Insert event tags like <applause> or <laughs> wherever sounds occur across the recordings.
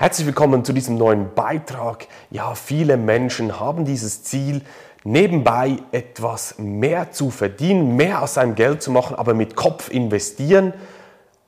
Herzlich willkommen zu diesem neuen Beitrag. Ja, viele Menschen haben dieses Ziel, nebenbei etwas mehr zu verdienen, mehr aus seinem Geld zu machen, aber mit Kopf investieren.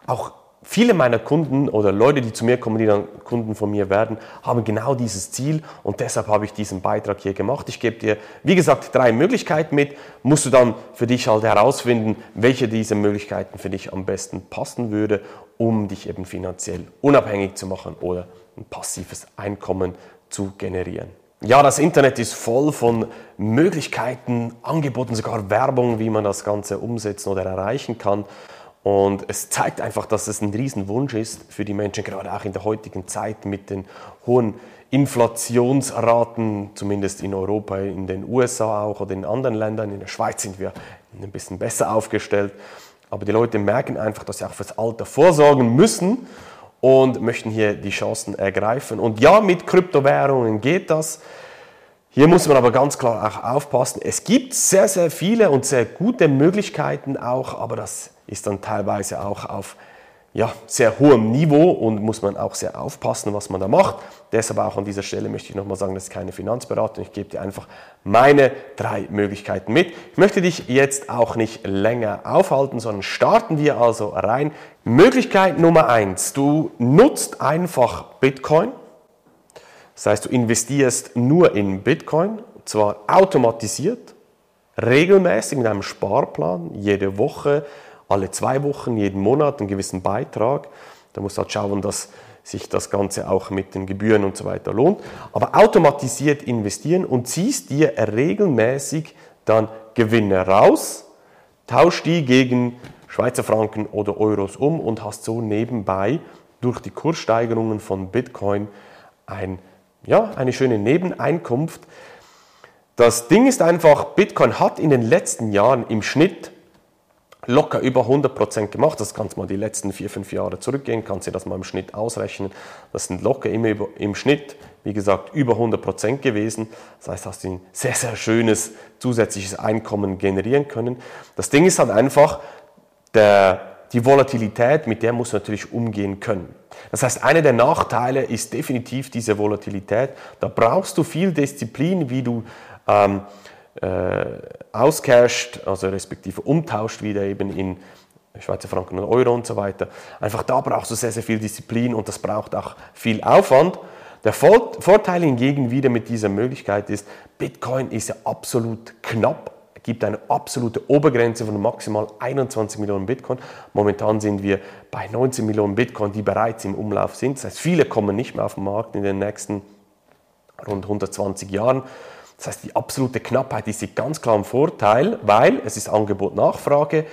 Auch viele meiner Kunden oder Leute, die zu mir kommen, die dann Kunden von mir werden, haben genau dieses Ziel und deshalb habe ich diesen Beitrag hier gemacht. Ich gebe dir, wie gesagt, drei Möglichkeiten mit. Musst du dann für dich halt herausfinden, welche dieser Möglichkeiten für dich am besten passen würde, um dich eben finanziell unabhängig zu machen oder ein passives Einkommen zu generieren. Ja, das Internet ist voll von Möglichkeiten, Angeboten, sogar Werbung, wie man das Ganze umsetzen oder erreichen kann. Und es zeigt einfach, dass es ein Riesenwunsch ist für die Menschen, gerade auch in der heutigen Zeit mit den hohen Inflationsraten, zumindest in Europa, in den USA auch oder in anderen Ländern. In der Schweiz sind wir ein bisschen besser aufgestellt. Aber die Leute merken einfach, dass sie auch fürs Alter vorsorgen müssen und möchten hier die Chancen ergreifen. Und ja, mit Kryptowährungen geht das. Hier muss man aber ganz klar auch aufpassen. Es gibt sehr, sehr viele und sehr gute Möglichkeiten auch, aber das ist dann teilweise auch auf ja, sehr hohem Niveau und muss man auch sehr aufpassen, was man da macht. Deshalb auch an dieser Stelle möchte ich nochmal sagen, das ist keine Finanzberatung. Ich gebe dir einfach meine drei Möglichkeiten mit. Ich möchte dich jetzt auch nicht länger aufhalten, sondern starten wir also rein. Möglichkeit Nummer eins: Du nutzt einfach Bitcoin. Das heißt, du investierst nur in Bitcoin, zwar automatisiert, regelmäßig mit einem Sparplan, jede Woche alle zwei Wochen, jeden Monat einen gewissen Beitrag. Da musst du halt schauen, dass sich das Ganze auch mit den Gebühren und so weiter lohnt. Aber automatisiert investieren und ziehst dir regelmäßig dann Gewinne raus, tausch die gegen Schweizer Franken oder Euros um und hast so nebenbei durch die Kurssteigerungen von Bitcoin ein, ja, eine schöne Nebeneinkunft. Das Ding ist einfach, Bitcoin hat in den letzten Jahren im Schnitt locker über 100% gemacht. Das kannst du mal die letzten vier, fünf Jahre zurückgehen, kannst du das mal im Schnitt ausrechnen. Das sind locker immer über, im Schnitt, wie gesagt, über 100% gewesen. Das heißt, hast du ein sehr, sehr schönes zusätzliches Einkommen generieren können. Das Ding ist halt einfach, der, die Volatilität, mit der muss natürlich umgehen können. Das heißt, einer der Nachteile ist definitiv diese Volatilität. Da brauchst du viel Disziplin, wie du ähm, äh, auscasht, also respektive umtauscht wieder eben in Schweizer Franken und Euro und so weiter. Einfach da brauchst du sehr, sehr viel Disziplin und das braucht auch viel Aufwand. Der Vorteil hingegen wieder mit dieser Möglichkeit ist, Bitcoin ist ja absolut knapp, gibt eine absolute Obergrenze von maximal 21 Millionen Bitcoin. Momentan sind wir bei 19 Millionen Bitcoin, die bereits im Umlauf sind. Das heißt, viele kommen nicht mehr auf den Markt in den nächsten rund 120 Jahren. Das heißt, die absolute Knappheit ist hier ganz klar ein Vorteil, weil es ist Angebot-Nachfrage.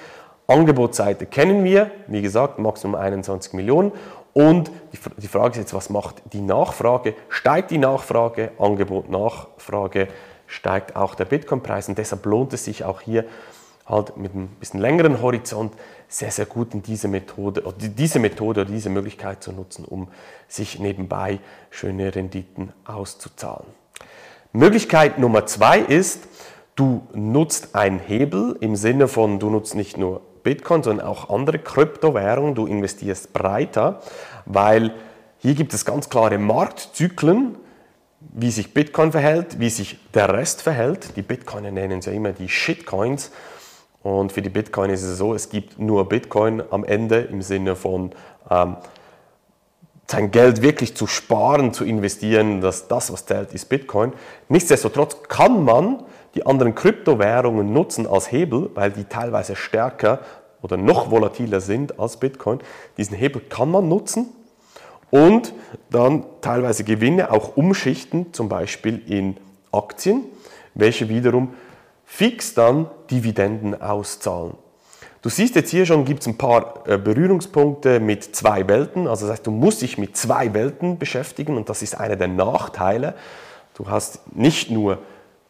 Angebotsseite kennen wir, wie gesagt, Maximum 21 Millionen. Und die Frage ist jetzt, was macht die Nachfrage? Steigt die Nachfrage? Angebot, Nachfrage, steigt auch der Bitcoin-Preis. Und deshalb lohnt es sich auch hier halt mit einem bisschen längeren Horizont sehr, sehr gut in diese Methode, oder diese Methode oder diese Möglichkeit zu nutzen, um sich nebenbei schöne Renditen auszuzahlen. Möglichkeit Nummer zwei ist, du nutzt einen Hebel im Sinne von, du nutzt nicht nur Bitcoin, sondern auch andere Kryptowährungen, du investierst breiter, weil hier gibt es ganz klare Marktzyklen, wie sich Bitcoin verhält, wie sich der Rest verhält. Die Bitcoiner nennen es ja immer die Shitcoins. Und für die Bitcoin ist es so, es gibt nur Bitcoin am Ende im Sinne von ähm, sein Geld wirklich zu sparen, zu investieren, dass das, was zählt, ist Bitcoin. Nichtsdestotrotz kann man die anderen Kryptowährungen nutzen als Hebel, weil die teilweise stärker oder noch volatiler sind als Bitcoin. Diesen Hebel kann man nutzen und dann teilweise Gewinne auch umschichten, zum Beispiel in Aktien, welche wiederum fix dann Dividenden auszahlen. Du siehst jetzt hier schon, gibt es ein paar äh, Berührungspunkte mit zwei Welten. Also das heißt, du musst dich mit zwei Welten beschäftigen und das ist einer der Nachteile. Du hast nicht nur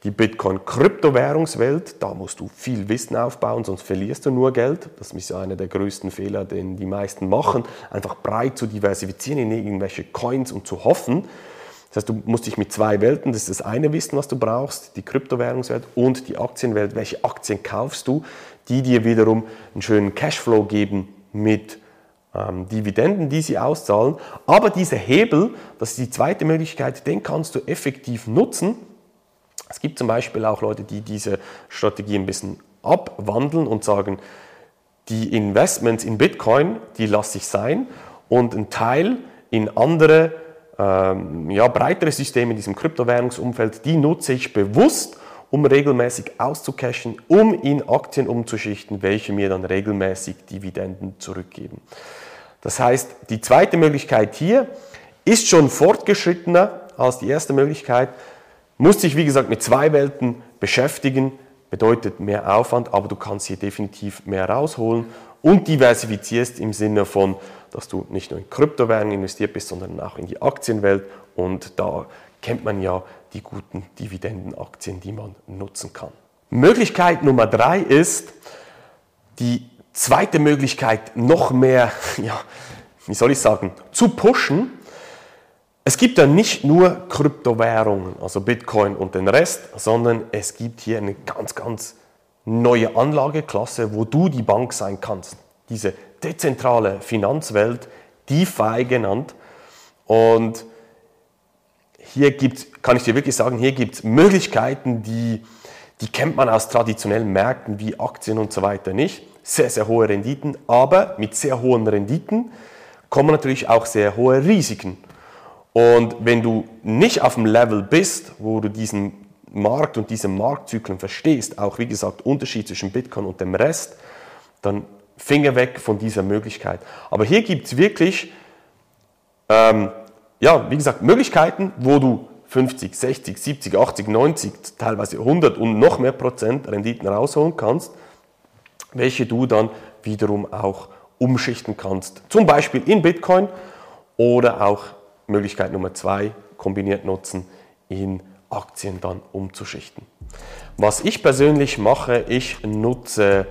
die Bitcoin-Kryptowährungswelt, da musst du viel Wissen aufbauen, sonst verlierst du nur Geld. Das ist einer der größten Fehler, den die meisten machen, einfach breit zu diversifizieren in irgendwelche Coins und zu hoffen. Das heißt, du musst dich mit zwei Welten, das ist das eine Wissen, was du brauchst, die Kryptowährungswelt und die Aktienwelt. Welche Aktien kaufst du, die dir wiederum einen schönen Cashflow geben mit ähm, Dividenden, die sie auszahlen. Aber dieser Hebel, das ist die zweite Möglichkeit, den kannst du effektiv nutzen. Es gibt zum Beispiel auch Leute, die diese Strategie ein bisschen abwandeln und sagen, die Investments in Bitcoin, die lasse ich sein und ein Teil in andere, ähm, ja, breitere Systeme in diesem Kryptowährungsumfeld, die nutze ich bewusst, um regelmäßig auszucashen, um in Aktien umzuschichten, welche mir dann regelmäßig Dividenden zurückgeben. Das heißt, die zweite Möglichkeit hier ist schon fortgeschrittener als die erste Möglichkeit, muss sich wie gesagt mit zwei Welten beschäftigen, bedeutet mehr Aufwand, aber du kannst hier definitiv mehr rausholen und diversifizierst im Sinne von, dass du nicht nur in Kryptowährungen investiert bist, sondern auch in die Aktienwelt und da kennt man ja die guten Dividendenaktien, die man nutzen kann. Möglichkeit Nummer drei ist, die zweite Möglichkeit noch mehr, <laughs> ja, wie soll ich sagen, zu pushen. Es gibt ja nicht nur Kryptowährungen, also Bitcoin und den Rest, sondern es gibt hier eine ganz, ganz neue Anlageklasse, wo du die Bank sein kannst. Diese dezentrale Finanzwelt, DeFi genannt. Und hier gibt, kann ich dir wirklich sagen, hier gibt es Möglichkeiten, die, die kennt man aus traditionellen Märkten wie Aktien und so weiter nicht. Sehr, sehr hohe Renditen, aber mit sehr hohen Renditen kommen natürlich auch sehr hohe Risiken. Und wenn du nicht auf dem Level bist, wo du diesen Markt und diese Marktzyklen verstehst, auch wie gesagt Unterschied zwischen Bitcoin und dem Rest, dann Finger weg von dieser Möglichkeit. Aber hier gibt es wirklich ähm, ja, wie gesagt, Möglichkeiten, wo du 50, 60, 70, 80, 90, teilweise 100 und noch mehr Prozent Renditen rausholen kannst, welche du dann wiederum auch umschichten kannst. Zum Beispiel in Bitcoin oder auch Möglichkeit Nummer zwei, kombiniert nutzen, in Aktien dann umzuschichten. Was ich persönlich mache, ich nutze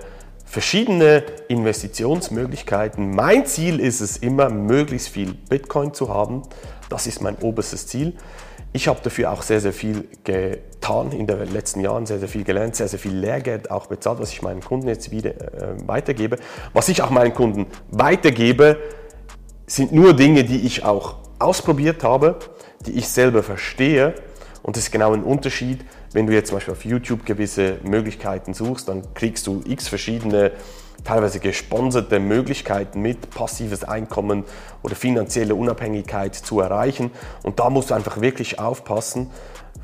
verschiedene Investitionsmöglichkeiten. Mein Ziel ist es immer, möglichst viel Bitcoin zu haben. Das ist mein oberstes Ziel. Ich habe dafür auch sehr, sehr viel getan in den letzten Jahren, sehr, sehr viel gelernt, sehr, sehr viel Lehrgeld auch bezahlt, was ich meinen Kunden jetzt wieder äh, weitergebe. Was ich auch meinen Kunden weitergebe, sind nur Dinge, die ich auch ausprobiert habe, die ich selber verstehe. Und das ist genau ein Unterschied wenn du jetzt zum Beispiel auf YouTube gewisse Möglichkeiten suchst, dann kriegst du x verschiedene, teilweise gesponserte Möglichkeiten mit, passives Einkommen oder finanzielle Unabhängigkeit zu erreichen. Und da musst du einfach wirklich aufpassen.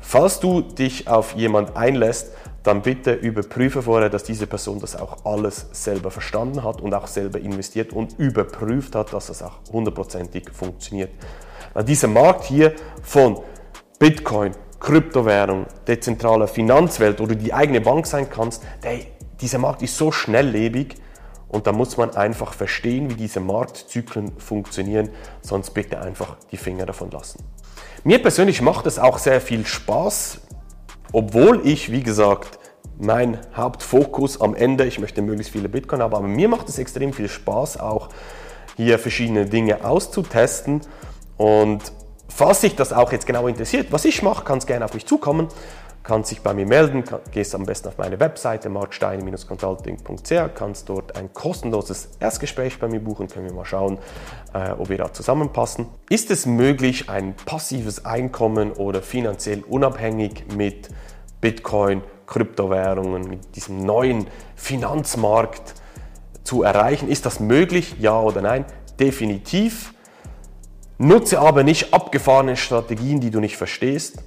Falls du dich auf jemand einlässt, dann bitte überprüfe vorher, dass diese Person das auch alles selber verstanden hat und auch selber investiert und überprüft hat, dass das auch hundertprozentig funktioniert. Dieser Markt hier von Bitcoin, Kryptowährung, dezentrale Finanzwelt oder die eigene Bank sein kannst, der, dieser Markt ist so schnelllebig und da muss man einfach verstehen, wie diese Marktzyklen funktionieren, sonst bitte einfach die Finger davon lassen. Mir persönlich macht es auch sehr viel Spaß, obwohl ich, wie gesagt, mein Hauptfokus am Ende, ich möchte möglichst viele Bitcoin haben, aber mir macht es extrem viel Spaß, auch hier verschiedene Dinge auszutesten und Falls dich das auch jetzt genau interessiert, was ich mache, kannst gerne auf mich zukommen, kannst dich bei mir melden, gehst am besten auf meine Webseite markstein-consulting.ch, kannst dort ein kostenloses Erstgespräch bei mir buchen, können wir mal schauen, äh, ob wir da zusammenpassen. Ist es möglich, ein passives Einkommen oder finanziell unabhängig mit Bitcoin, Kryptowährungen, mit diesem neuen Finanzmarkt zu erreichen? Ist das möglich? Ja oder nein? Definitiv. Nutze aber nicht abgefahrene Strategien, die du nicht verstehst.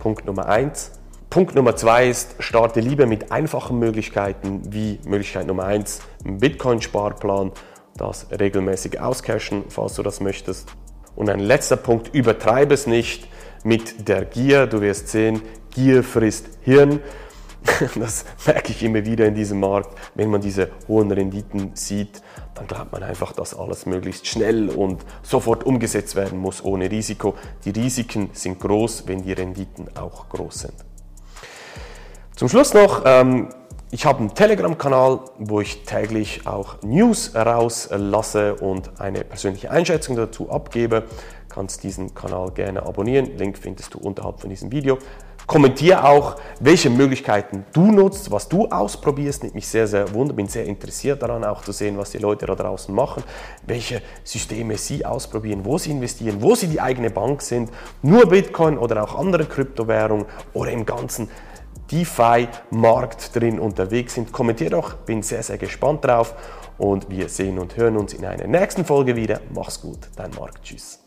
Punkt Nummer eins. Punkt Nummer zwei ist, starte lieber mit einfachen Möglichkeiten, wie Möglichkeit Nummer eins, ein Bitcoin-Sparplan, das regelmäßig auscashen, falls du das möchtest. Und ein letzter Punkt, übertreibe es nicht mit der Gier. Du wirst sehen, Gier frisst Hirn. <laughs> Das merke ich immer wieder in diesem Markt. Wenn man diese hohen Renditen sieht, dann glaubt man einfach, dass alles möglichst schnell und sofort umgesetzt werden muss ohne Risiko. Die Risiken sind groß, wenn die Renditen auch groß sind. Zum Schluss noch, ähm, ich habe einen Telegram-Kanal, wo ich täglich auch News rauslasse und eine persönliche Einschätzung dazu abgebe. Kannst diesen Kanal gerne abonnieren. Link findest du unterhalb von diesem Video. Kommentiere auch, welche Möglichkeiten du nutzt, was du ausprobierst. Nimmt mich sehr, sehr wunder, bin sehr interessiert daran, auch zu sehen, was die Leute da draußen machen, welche Systeme sie ausprobieren, wo sie investieren, wo sie die eigene Bank sind, nur Bitcoin oder auch andere Kryptowährungen oder im ganzen DeFi-Markt drin unterwegs sind. Kommentier doch, bin sehr, sehr gespannt drauf und wir sehen und hören uns in einer nächsten Folge wieder. Mach's gut, dein Marc. Tschüss.